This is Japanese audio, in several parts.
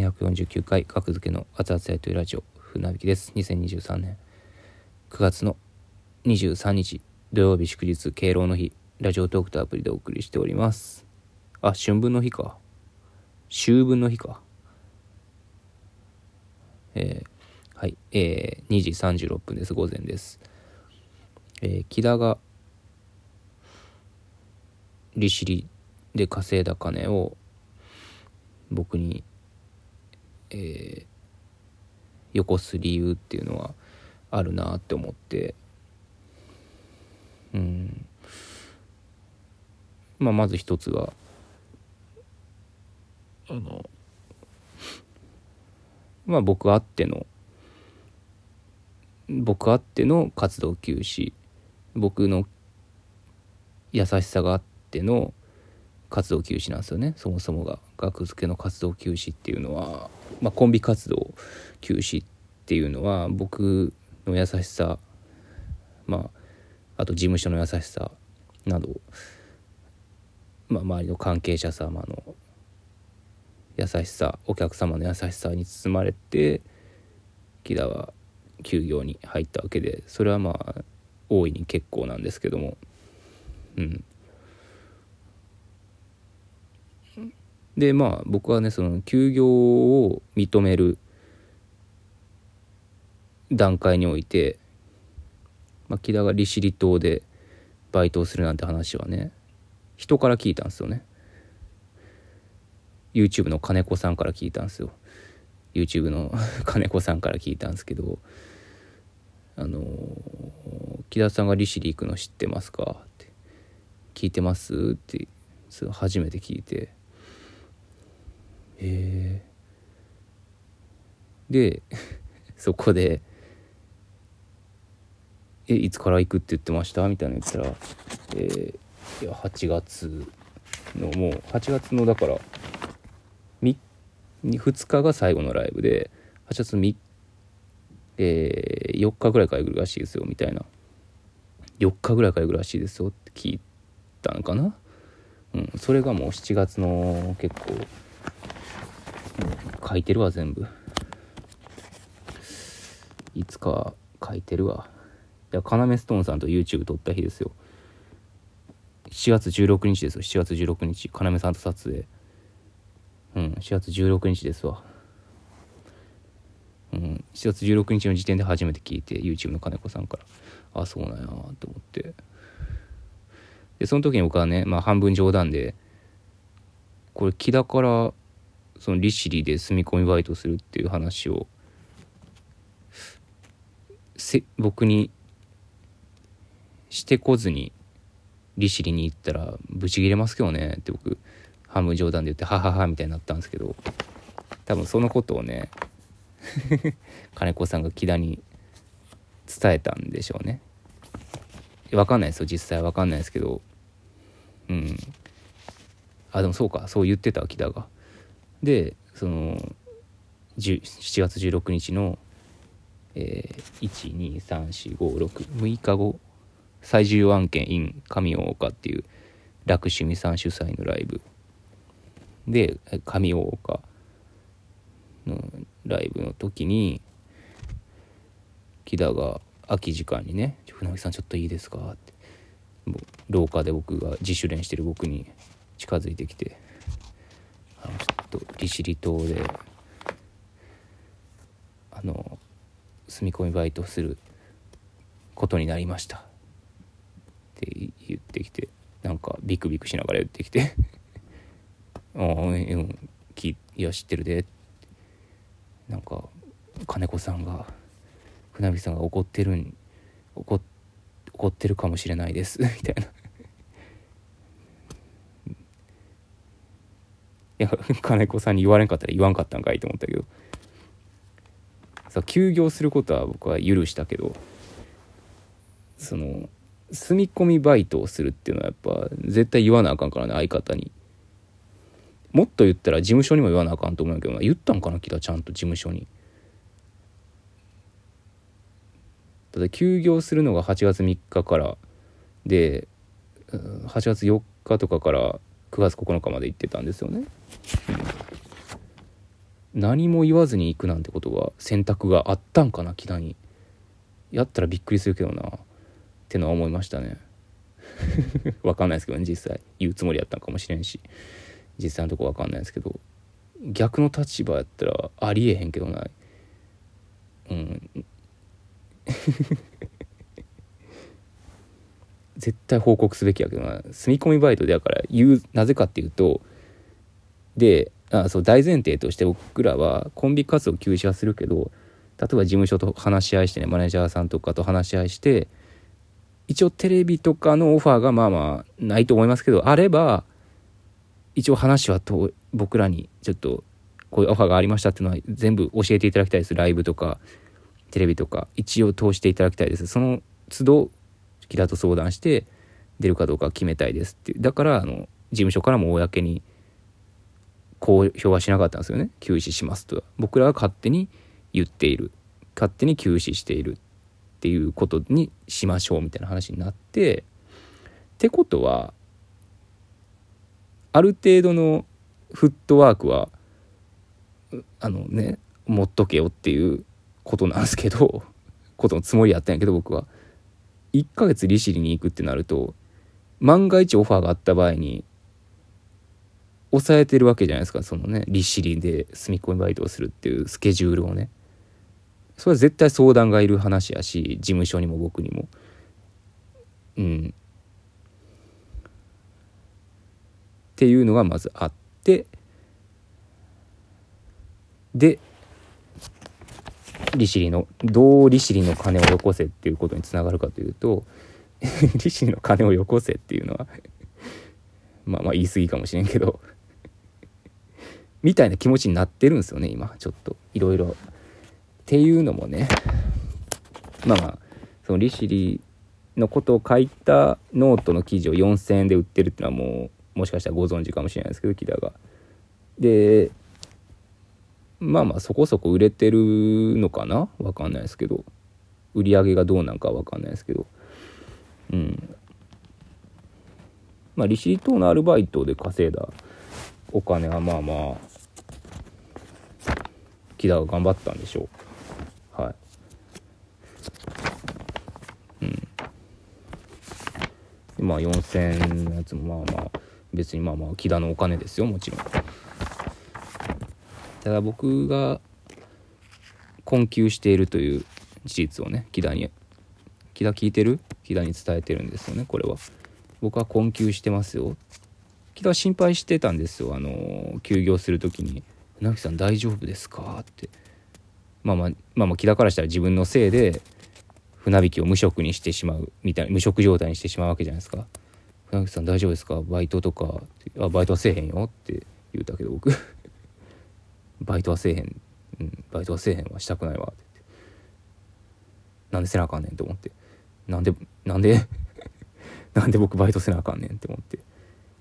1149回格付けの熱々やというラジオ船引きです。2023年。9月の23日土曜日祝日敬老の日ラジオトークとアプリでお送りしております。あ春分の日か。秋分の日か。えー、はい。えー、2時36分です。午前です。えー、木田が利尻で稼いだ金を僕に、えー、よこす理由っていうのはあるなって思って。うん。まあまず一つはあのまあ僕あっての僕あっての活動休止。僕の優しさがあっての活動休止なんですよね。そもそもが学付けの活動休止っていうのは、まあ、コンビ活動休止っていうのは僕の優しさまああと事務所の優しさなど、まあ、周りの関係者様の優しさお客様の優しさに包まれて木田は休業に入ったわけでそれはまあ大いに結構なんですけども。うん。でまあ僕はねその休業を認める段階において、まあ、木田が利尻島でバイトをするなんて話はね人から聞いたんですよね YouTube の金子さんから聞いたんですよ YouTube の 金子さんから聞いたんですけどあの木田さんが利尻行くの知ってますか?」って「聞いてます?」って初めて聞いてえ、で そこで「えいつから行くって言ってました?」みたいなの言ったら「えー、いや8月のもう8月のだから2日が最後のライブで8月3えー、4日ぐらいから行くらしいですよみたいな。4日ぐらいから行くらしいですよって聞いたのかな？うんそれがもう7月の結構、書いてるわ全部。いつか書いてるわ。いや要ストーンさんと YouTube 撮った日ですよ7月16日ですよ7月16日要さんと撮影うん4月16日ですわうん、7月16日の時点で初めて聞いて YouTube の金子さんからあそうなんやと思ってでその時に僕はね、まあ、半分冗談でこれ木田からその利尻で住み込みバイトするっていう話をせ僕にしてこずに利尻に行ったらブチギレますけどねって僕半分冗談で言ってはははみたいになったんですけど多分そのことをね 金子さんが木田に伝えたんでしょうね。分かんないですよ実際分かんないですけど。うん。あでもそうかそう言ってた木田が。でその7月16日の、えー、1234566日後最重要案件 in 上大岡っていう楽趣味さん主催のライブで上大岡のライブの時に木田が空き時間にね「船木さんちょっといいですか?」って廊下で僕が自主練してる僕に近づいてきて「あのちょっと利尻島であの住み込みバイトすることになりました」って言ってきてなんかビクビクしながら言ってきて「ああうんいや知ってるで」なんか金子さんが船引さんが怒ってるん怒ってるかもしれないです。みたいな。いや金子さんに言われんかったら言わんかったんかいと思ったけど。さ休業することは僕は許したけど。その住み込みバイトをするっていうのはやっぱ絶対言わなあかんからね相方に。もっと言ったら事務所にも言わなあかんと思うけど言ったんかな木田ちゃんと事務所に。ただ休業するのが8月3日からで8月4日とかから9月9日まで行ってたんですよね、何も言わずに行くなんてことが選択があったんかな木田に。やったらびっくりするけどなってのは思いましたね。わかんないですけどね実際言うつもりやったんかもしれんし。実際のとこわかんないですけど。逆の立場やったらありえへんけどない。うん。絶対報告すべきやけどな。住み込みバイトでやから言うなぜかっていうとであそう大前提として僕らはコンビ活動休止はするけど例えば事務所と話し合いしてねマネージャーさんとかと話し合いして一応テレビとかのオファーがまあまあないと思いますけどあれば一応話はと僕らにちょっとこういうオファーがありましたっていうのは全部教えていただきたいです。ライブとかテレビとか。一応通していただきたいです。その都度木田と相談して出るかどうか決めたいですって。だからあの事務所からも公に公表はしなかったんですよね。休止しますと。は僕らが勝手に言っている。勝手に休止しているっていうことにしましょうみたいな話になってってことはある程度のフットワークはあのね持っとけよっていうことなんですけど ことのつもりやったんやけど僕は。1ヶ月利尻に行くってなると万が一オファーがあった場合に抑えてるわけじゃないですかそのね利尻で住み込みバイトをするっていうスケジュールをね。それは絶対相談がいる話やし事務所にも僕にも。うん。っていうのがまずあって。で利尻のどう利尻の金をよこせっていうことにつながるかというと 利尻の金をよこせっていうのは まあまあ言い過ぎかもしれんけどみたいな気持ちになってるんですよね今ちょっといろいろ。っていうのもねまあまあその利尻のことを書いたノートの記事を4,000円で売ってるっていうのはもうもしかしたらご存知かもしれないですけど木田が。でまあまあそこそこ売れてるのかな？わかんないですけど。売り上げがどうなんかわかんないですけど。うん。まあ利尻等のアルバイトで稼いだお金はまあまあ木田が頑張ったんでしょう。はい。うん。まあ4000のやつもまあまあ別にまあまあ木田のお金ですよもちろん。ただ僕が困窮しているという事実をね木田に木田聞いてる？木田に伝えてるんですよねこれは。僕は困窮してますよ。木田は心配してたんですよあの休業する時に「船木さん大丈夫ですか?」って。まあまあまあまあ木田からしたら自分のせいで船引きを無職にしてしまうみたいな無職状態にしてしまうわけじゃないですか「船木さん大丈夫ですか？バイトとか」あバイトはせえへんよ」って言うたけど僕。バイトはせえへん、うん、バイトはせえへんはしたくないわって言って。なんでせなあかんねんと思って。なんでなんで なんで僕バイトせなあかんねんって思って。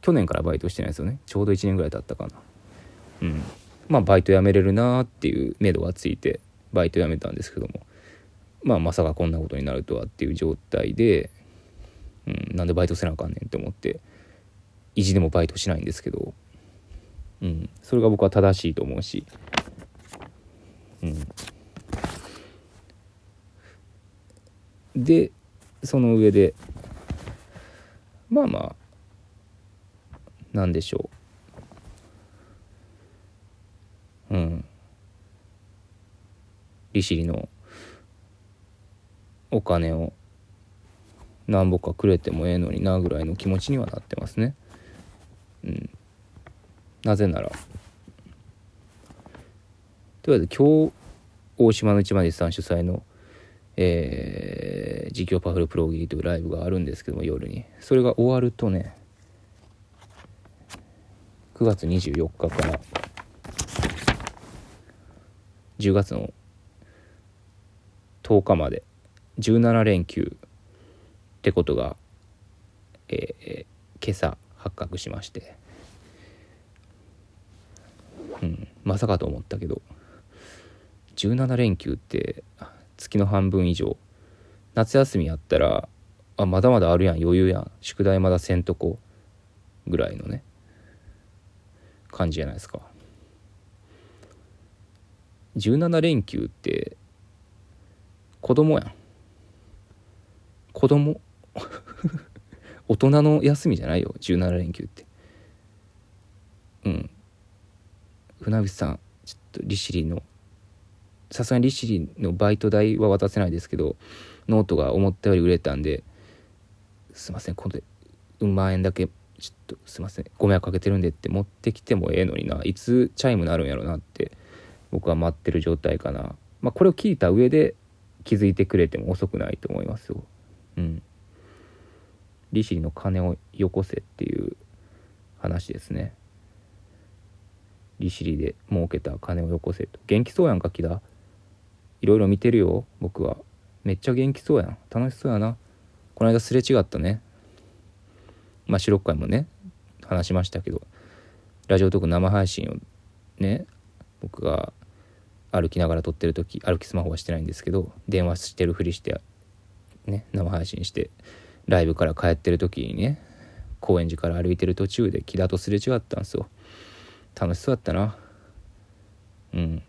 去年からバイトしてないですよね。ちょうど1年ぐらい経ったかな。うん。まあバイト辞めれるなーっていう目処がついてバイト辞めたんですけども。まあまさかこんなことになるとはっていう状態で、うん、なんでバイトせなあかんねんって思って。意地でもバイトしないんですけど。うん、それが僕は正しいと思うし、うん、でその上でまあまあなんでしょう。うん。利尻のお金を何ぼかくれてもええのになぐらいの気持ちにはなってますね。うん。なぜなら。とりあえず今日大島の一番弟さん主催の、えー、実況パフルプロギリというライブがあるんですけども夜に。それが終わるとね9月24日から10月の10日まで17連休ってことが、えー、今朝発覚しまして。うん、まさかと思ったけど17連休って月の半分以上。夏休みやったらあまだまだあるやん。余裕やん。宿題まだせんとこ。ぐらいのね。感じじゃないですか。17連休って子供やん。子供 大人の休みじゃないよ。17連休ってうん船口さんちょっと利尻のさすがに利尻のバイト代は渡せないですけどノートが思ったより売れたんですいませんこれうん万円だけちょっとすいませんご迷惑かけてるんでって持ってきてもええのにな。いつチャイムなるんやろなって僕は待ってる状態かな。まあこれを聞いた上で気づいてくれても遅くないと思いますよ。うん。利尻の金をよこせっていう話ですね。利尻で儲けた金をよこせと。元気そうやんか木田。いろいろ見てるよ。僕は。めっちゃ元気そうやん。楽しそうやな。この間すれ違ったね。まあ白会もね話しましたけど。ラジオトーク生配信をね僕が歩きながら撮ってる時歩きスマホはしてないんですけど電話してるふりしてね生配信してライブから帰ってる時にね高円寺から歩いてる途中で木田とすれ違ったんですよ。楽しそうだったな。うん。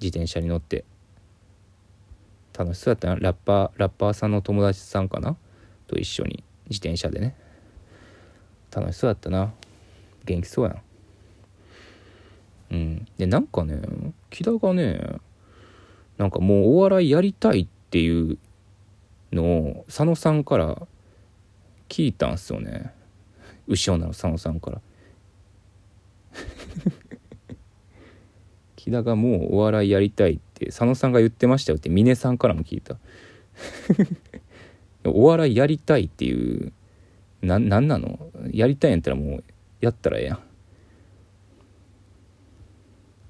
自転車に乗って。楽しそうだったな。ラッパーラッパーさんの友達さんかな？と一緒に。自転車でね。楽しそうだったな。元気そうやん。うん。でなんかね木田がねなんかもうお笑いやりたいっていうのを佐野さんから聞いたんすよね。牛女の佐野さんから。日田がもうお笑いやりたいって佐野さんが言ってましたよって峰さんからも聞いた。お笑いやりたいっていうななんなの？やりたいんやったらもうやったらええやん。